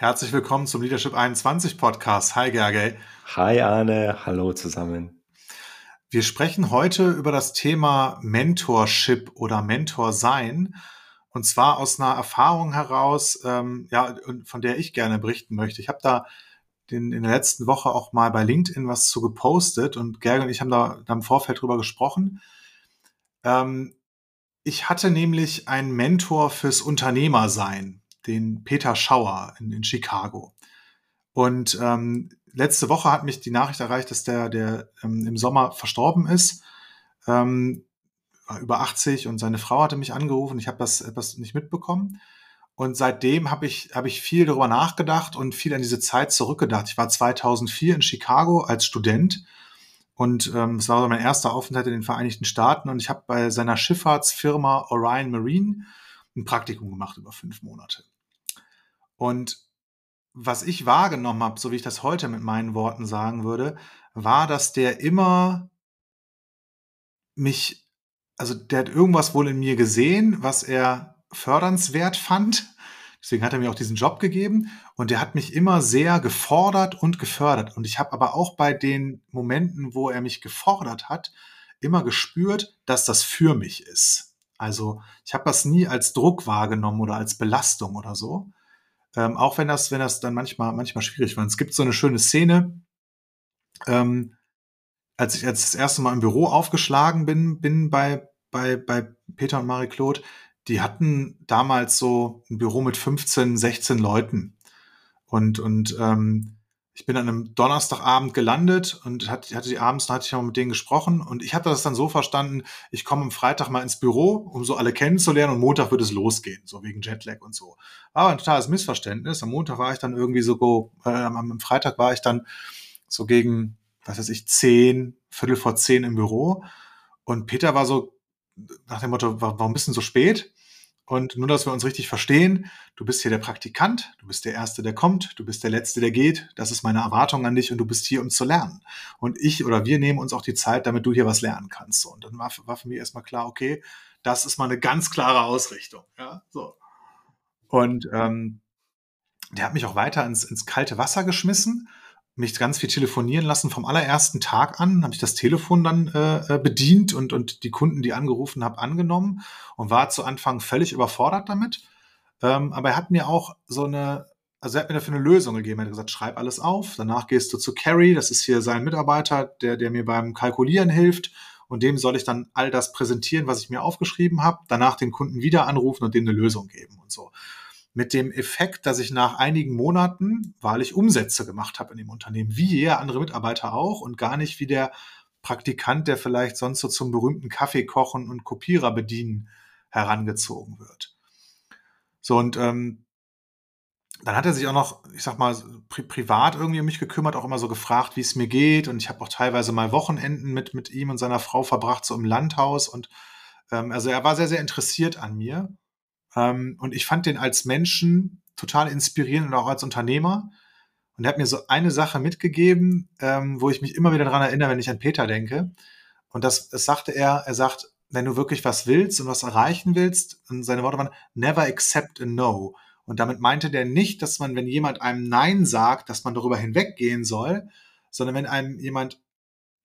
Herzlich willkommen zum Leadership 21 Podcast. Hi Gergely. Hi Arne, hallo zusammen. Wir sprechen heute über das Thema Mentorship oder Mentor sein. Und zwar aus einer Erfahrung heraus, ähm, ja, von der ich gerne berichten möchte. Ich habe da den, in der letzten Woche auch mal bei LinkedIn was zu gepostet und Gerge und ich haben da, da im Vorfeld drüber gesprochen. Ähm, ich hatte nämlich einen Mentor fürs Unternehmersein den Peter Schauer in, in Chicago. Und ähm, letzte Woche hat mich die Nachricht erreicht, dass der, der ähm, im Sommer verstorben ist. Ähm, war über 80 und seine Frau hatte mich angerufen. Ich habe das etwas nicht mitbekommen. Und seitdem habe ich, hab ich viel darüber nachgedacht und viel an diese Zeit zurückgedacht. Ich war 2004 in Chicago als Student und ähm, es war mein erster Aufenthalt in den Vereinigten Staaten und ich habe bei seiner Schifffahrtsfirma Orion Marine ein Praktikum gemacht über fünf Monate. Und was ich wahrgenommen habe, so wie ich das heute mit meinen Worten sagen würde, war, dass der immer mich, also der hat irgendwas wohl in mir gesehen, was er fördernswert fand. Deswegen hat er mir auch diesen Job gegeben und der hat mich immer sehr gefordert und gefördert. Und ich habe aber auch bei den Momenten, wo er mich gefordert hat, immer gespürt, dass das für mich ist. Also ich habe das nie als Druck wahrgenommen oder als Belastung oder so, ähm, auch wenn das, wenn das dann manchmal, manchmal schwierig war. es gibt so eine schöne Szene, ähm, als ich als das erste Mal im Büro aufgeschlagen bin, bin bei, bei, bei Peter und Marie-Claude, die hatten damals so ein Büro mit 15, 16 Leuten. Und, und ähm, ich bin an einem Donnerstagabend gelandet und hatte, hatte die abends, da hatte ich noch mit denen gesprochen und ich hatte das dann so verstanden, ich komme am Freitag mal ins Büro, um so alle kennenzulernen und Montag wird es losgehen, so wegen Jetlag und so. Aber ein totales Missverständnis. Am Montag war ich dann irgendwie so, äh, am Freitag war ich dann so gegen, was weiß ich, zehn, Viertel vor zehn im Büro und Peter war so nach dem Motto, warum bist du so spät? Und nur, dass wir uns richtig verstehen, du bist hier der Praktikant, du bist der Erste, der kommt, du bist der Letzte, der geht. Das ist meine Erwartung an dich und du bist hier, um zu lernen. Und ich oder wir nehmen uns auch die Zeit, damit du hier was lernen kannst. Und dann war, war für mich erstmal klar, okay, das ist mal eine ganz klare Ausrichtung. Ja, so. Und ähm, der hat mich auch weiter ins, ins kalte Wasser geschmissen mich ganz viel telefonieren lassen vom allerersten Tag an, habe ich das Telefon dann äh, äh, bedient und, und die Kunden, die angerufen habe, angenommen und war zu Anfang völlig überfordert damit. Ähm, aber er hat mir auch so eine, also er hat mir dafür eine Lösung gegeben. Er hat gesagt, schreib alles auf, danach gehst du zu Carrie, das ist hier sein Mitarbeiter, der, der mir beim Kalkulieren hilft und dem soll ich dann all das präsentieren, was ich mir aufgeschrieben habe, danach den Kunden wieder anrufen und dem eine Lösung geben und so mit dem Effekt, dass ich nach einigen Monaten wahrlich Umsätze gemacht habe in dem Unternehmen, wie jeder andere Mitarbeiter auch und gar nicht wie der Praktikant, der vielleicht sonst so zum berühmten Kaffee kochen und Kopierer bedienen herangezogen wird. So und ähm, dann hat er sich auch noch, ich sag mal, pri privat irgendwie um mich gekümmert, auch immer so gefragt, wie es mir geht. Und ich habe auch teilweise mal Wochenenden mit, mit ihm und seiner Frau verbracht, so im Landhaus. Und ähm, also er war sehr, sehr interessiert an mir. Ähm, und ich fand den als Menschen total inspirierend und auch als Unternehmer. Und er hat mir so eine Sache mitgegeben, ähm, wo ich mich immer wieder daran erinnere, wenn ich an Peter denke. Und das, das sagte er, er sagt, wenn du wirklich was willst und was erreichen willst, und seine Worte waren, never accept a no. Und damit meinte der nicht, dass man, wenn jemand einem Nein sagt, dass man darüber hinweggehen soll, sondern wenn einem jemand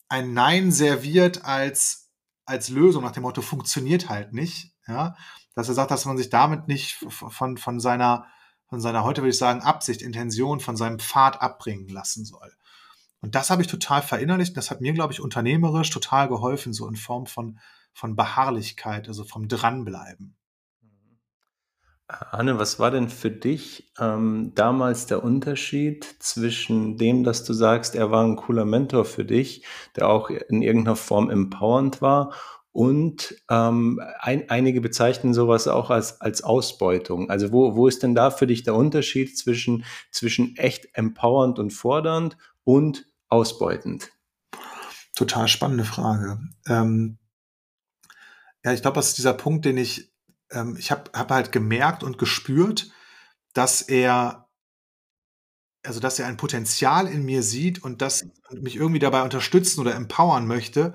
ein Nein serviert als, als Lösung nach dem Motto, funktioniert halt nicht, ja, dass er sagt, dass man sich damit nicht von, von seiner, von seiner, heute würde ich sagen, Absicht, Intention, von seinem Pfad abbringen lassen soll. Und das habe ich total verinnerlicht. Das hat mir, glaube ich, unternehmerisch total geholfen, so in Form von, von Beharrlichkeit, also vom Dranbleiben. Anne, was war denn für dich ähm, damals der Unterschied zwischen dem, dass du sagst, er war ein cooler Mentor für dich, der auch in irgendeiner Form empowernd war, und ähm, ein, einige bezeichnen sowas auch als, als Ausbeutung. Also wo, wo ist denn da für dich der Unterschied zwischen, zwischen echt empowernd und fordernd und ausbeutend? Total spannende Frage. Ähm, ja, ich glaube, das ist dieser Punkt, den ich, ähm, ich habe hab halt gemerkt und gespürt, dass er, also dass er ein Potenzial in mir sieht und das mich irgendwie dabei unterstützen oder empowern möchte,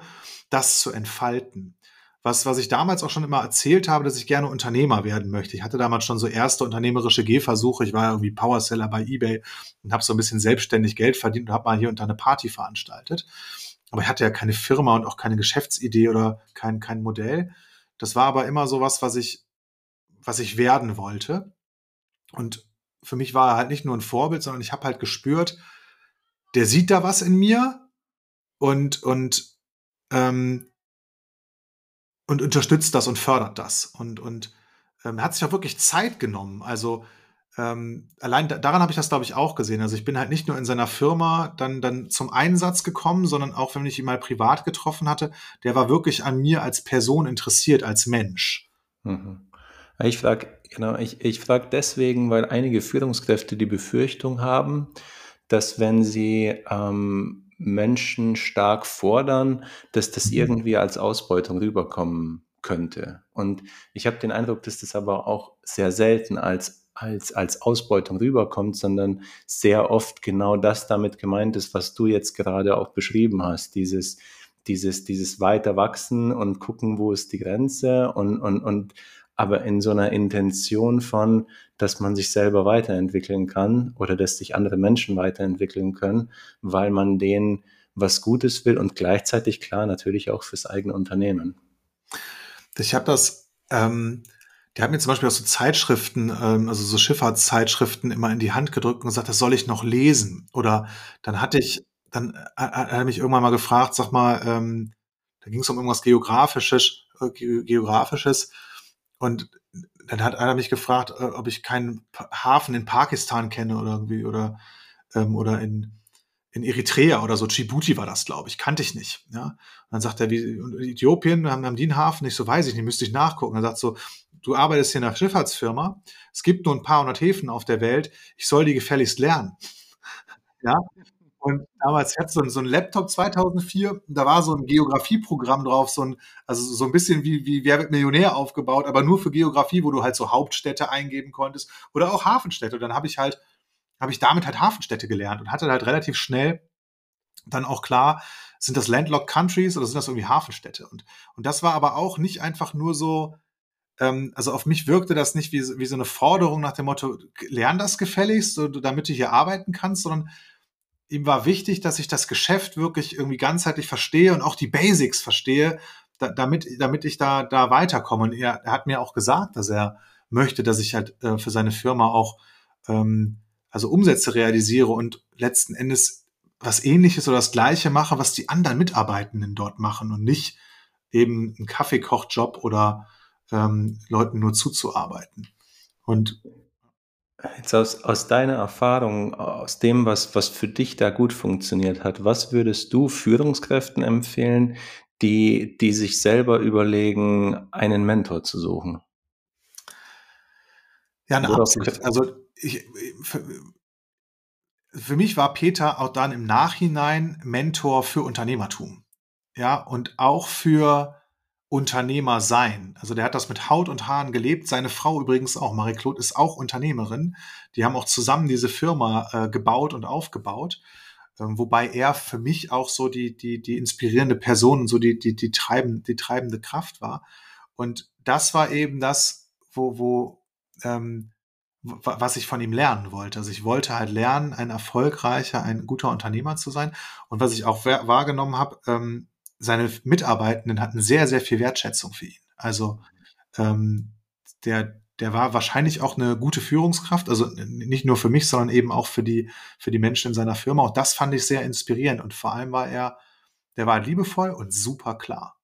das zu entfalten. was, was ich damals auch schon immer erzählt habe, dass ich gerne Unternehmer werden möchte. Ich hatte damals schon so erste unternehmerische Gehversuche. Ich war irgendwie Powerseller bei eBay und habe so ein bisschen selbstständig Geld verdient und habe mal hier und da eine Party veranstaltet. Aber ich hatte ja keine Firma und auch keine Geschäftsidee oder kein, kein Modell. Das war aber immer so was, was ich, was ich werden wollte. Und für mich war er halt nicht nur ein Vorbild, sondern ich habe halt gespürt, der sieht da was in mir und, und ähm, und unterstützt das und fördert das. Und, und ähm, er hat sich auch wirklich Zeit genommen. Also ähm, allein da, daran habe ich das, glaube ich, auch gesehen. Also ich bin halt nicht nur in seiner Firma dann, dann zum Einsatz gekommen, sondern auch, wenn ich ihn mal privat getroffen hatte, der war wirklich an mir als Person interessiert, als Mensch. Mhm. Ich frage genau, ich, ich frag deswegen, weil einige Führungskräfte die Befürchtung haben, dass wenn sie ähm, Menschen stark fordern, dass das mhm. irgendwie als Ausbeutung rüberkommen könnte. Und ich habe den Eindruck, dass das aber auch sehr selten als, als, als Ausbeutung rüberkommt, sondern sehr oft genau das damit gemeint ist, was du jetzt gerade auch beschrieben hast. Dieses, dieses, dieses weiter wachsen und gucken, wo ist die Grenze und, und, und aber in so einer Intention von, dass man sich selber weiterentwickeln kann oder dass sich andere Menschen weiterentwickeln können, weil man denen was Gutes will und gleichzeitig klar natürlich auch fürs eigene Unternehmen. Ich habe das, ähm, der hat mir zum Beispiel auch so Zeitschriften, ähm, also so Schifffahrtszeitschriften immer in die Hand gedrückt und gesagt, das soll ich noch lesen. Oder dann hatte ich, dann äh, hat er mich irgendwann mal gefragt, sag mal, ähm, da ging es um irgendwas Geografisches, äh, Geografisches und dann hat einer mich gefragt, äh, ob ich keinen Hafen in Pakistan kenne oder irgendwie oder ähm, oder in in Eritrea oder so, Djibouti war das, glaube ich, kannte ich nicht. Ja? Und dann sagt er, wie Äthiopien, haben, haben die einen Hafen? Ich so, weiß ich nicht, müsste ich nachgucken. Er sagt so, du arbeitest hier in einer Schifffahrtsfirma, es gibt nur ein paar hundert Häfen auf der Welt, ich soll die gefälligst lernen. ja, und damals hatte so, so ein Laptop 2004, da war so ein Geografieprogramm drauf, so ein, also so ein bisschen wie, wie Wer wird Millionär aufgebaut, aber nur für Geografie, wo du halt so Hauptstädte eingeben konntest oder auch Hafenstädte. Und dann habe ich halt, habe ich damit halt Hafenstädte gelernt und hatte halt relativ schnell dann auch klar, sind das Landlocked Countries oder sind das irgendwie Hafenstädte? Und, und das war aber auch nicht einfach nur so, ähm, also auf mich wirkte das nicht wie, wie so eine Forderung nach dem Motto, lern das gefälligst, damit du hier arbeiten kannst, sondern ihm war wichtig, dass ich das Geschäft wirklich irgendwie ganzheitlich verstehe und auch die Basics verstehe, da, damit, damit ich da, da weiterkomme. Und er, er, hat mir auch gesagt, dass er möchte, dass ich halt äh, für seine Firma auch ähm, also Umsätze realisiere und letzten Endes was ähnliches oder das gleiche mache, was die anderen Mitarbeitenden dort machen und nicht eben einen Kaffeekochjob oder ähm, Leuten nur zuzuarbeiten. Und Jetzt aus, aus deiner Erfahrung, aus dem, was, was für dich da gut funktioniert hat, was würdest du Führungskräften empfehlen, die, die sich selber überlegen, einen Mentor zu suchen? Ja, eine Worauf Absicht. Also ich, für, für mich war Peter auch dann im Nachhinein Mentor für Unternehmertum. Ja, und auch für Unternehmer sein. Also der hat das mit Haut und Haaren gelebt. Seine Frau übrigens auch, Marie-Claude, ist auch Unternehmerin. Die haben auch zusammen diese Firma äh, gebaut und aufgebaut. Ähm, wobei er für mich auch so die, die, die inspirierende Person und so die, die, die, treibende, die treibende Kraft war. Und das war eben das, wo, wo, ähm, was ich von ihm lernen wollte. Also ich wollte halt lernen, ein erfolgreicher, ein guter Unternehmer zu sein. Und was ich auch wahrgenommen habe, ähm, seine Mitarbeitenden hatten sehr, sehr viel Wertschätzung für ihn. Also ähm, der, der war wahrscheinlich auch eine gute Führungskraft, also nicht nur für mich, sondern eben auch für die, für die Menschen in seiner Firma. Und das fand ich sehr inspirierend. Und vor allem war er, der war liebevoll und super klar.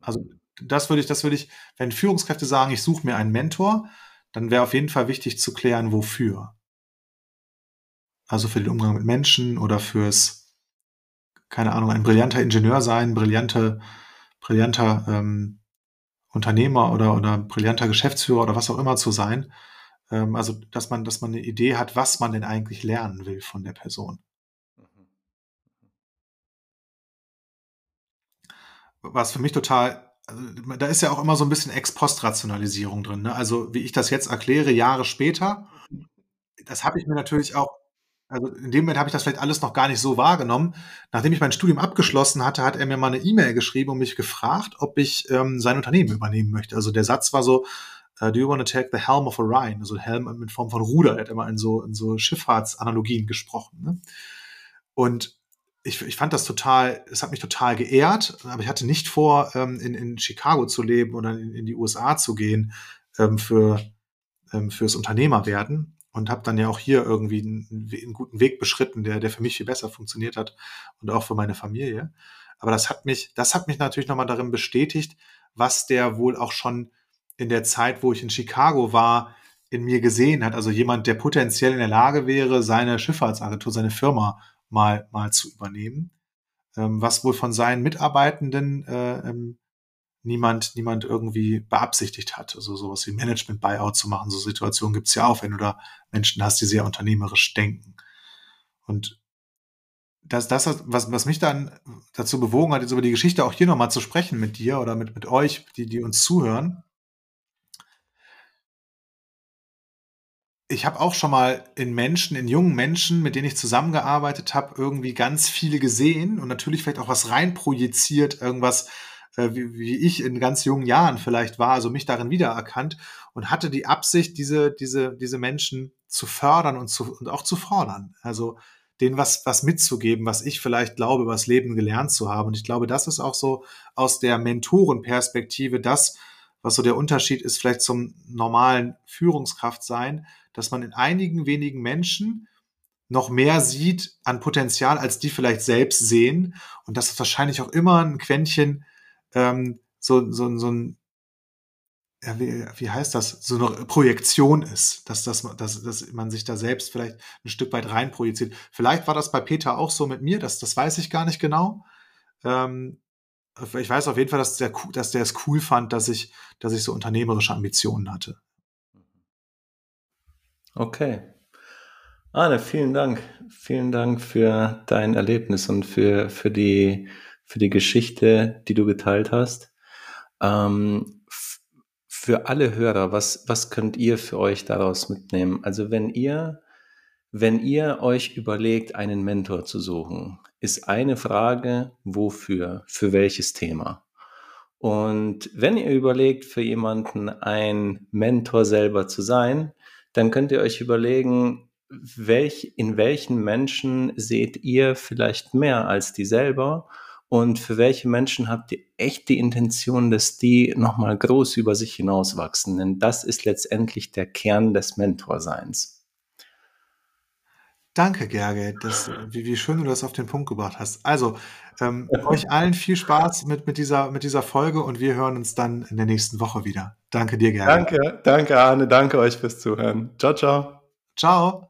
Also das würde ich, das würde ich, wenn Führungskräfte sagen, ich suche mir einen Mentor, dann wäre auf jeden Fall wichtig zu klären, wofür. Also für den Umgang mit Menschen oder fürs keine Ahnung, ein brillanter Ingenieur sein, brillante, brillanter ähm, Unternehmer oder, oder brillanter Geschäftsführer oder was auch immer zu sein. Ähm, also, dass man, dass man eine Idee hat, was man denn eigentlich lernen will von der Person. Was für mich total, also, da ist ja auch immer so ein bisschen Ex-Post-Rationalisierung drin. Ne? Also, wie ich das jetzt erkläre, Jahre später, das habe ich mir natürlich auch also in dem Moment habe ich das vielleicht alles noch gar nicht so wahrgenommen. Nachdem ich mein Studium abgeschlossen hatte, hat er mir mal eine E-Mail geschrieben und mich gefragt, ob ich ähm, sein Unternehmen übernehmen möchte. Also der Satz war so, uh, do you want to take the helm of Orion? Also Helm in Form von Ruder. Er hat immer in so, in so Schifffahrtsanalogien gesprochen. Ne? Und ich, ich fand das total, es hat mich total geehrt, aber ich hatte nicht vor, ähm, in, in Chicago zu leben oder in, in die USA zu gehen ähm, für ähm, fürs Unternehmerwerden und habe dann ja auch hier irgendwie einen, einen, guten Weg beschritten, der, der für mich viel besser funktioniert hat und auch für meine Familie. Aber das hat mich, das hat mich natürlich nochmal darin bestätigt, was der wohl auch schon in der Zeit, wo ich in Chicago war, in mir gesehen hat. Also jemand, der potenziell in der Lage wäre, seine Schifffahrtsagentur, seine Firma mal, mal zu übernehmen. Ähm, was wohl von seinen Mitarbeitenden äh, niemand, niemand irgendwie beabsichtigt hat. Also sowas wie Management-Buyout zu machen. So Situationen gibt es ja auch, wenn du da Menschen hast, die sehr unternehmerisch denken. Und das, das was, was mich dann dazu bewogen hat, jetzt über die Geschichte auch hier nochmal zu sprechen mit dir oder mit, mit euch, die, die uns zuhören, ich habe auch schon mal in Menschen, in jungen Menschen, mit denen ich zusammengearbeitet habe, irgendwie ganz viele gesehen und natürlich vielleicht auch was reinprojiziert, irgendwas, äh, wie, wie ich in ganz jungen Jahren vielleicht war, also mich darin wiedererkannt und hatte die Absicht, diese, diese, diese Menschen zu fördern und, zu, und auch zu fordern. Also denen was, was mitzugeben, was ich vielleicht glaube, was Leben gelernt zu haben. Und ich glaube, das ist auch so aus der Mentorenperspektive das, was so der Unterschied ist vielleicht zum normalen Führungskraft sein, dass man in einigen wenigen Menschen noch mehr sieht an Potenzial, als die vielleicht selbst sehen. Und das ist wahrscheinlich auch immer ein Quäntchen ähm, so, so, so ein, ja, wie, wie heißt das, so eine Projektion ist, dass, dass, dass, dass man sich da selbst vielleicht ein Stück weit reinprojiziert. Vielleicht war das bei Peter auch so mit mir, das, das weiß ich gar nicht genau. Ähm, ich weiß auf jeden Fall, dass der, dass der es cool fand, dass ich, dass ich so unternehmerische Ambitionen hatte. Okay. Arne, vielen Dank. Vielen Dank für dein Erlebnis und für, für, die, für die Geschichte, die du geteilt hast. Ähm, für alle Hörer, was, was könnt ihr für euch daraus mitnehmen? Also wenn ihr, wenn ihr euch überlegt, einen Mentor zu suchen, ist eine Frage, wofür, für welches Thema? Und wenn ihr überlegt, für jemanden ein Mentor selber zu sein, dann könnt ihr euch überlegen, welch, in welchen Menschen seht ihr vielleicht mehr als die selber und für welche Menschen habt ihr echt die Intention, dass die nochmal groß über sich hinauswachsen? Denn das ist letztendlich der Kern des Mentorseins. Danke, Gerge. Das, wie, wie schön du das auf den Punkt gebracht hast. Also, ähm, euch allen viel Spaß mit, mit, dieser, mit dieser Folge und wir hören uns dann in der nächsten Woche wieder. Danke dir, Gerge. Danke, danke, Arne. Danke euch fürs Zuhören. Ciao, ciao. Ciao.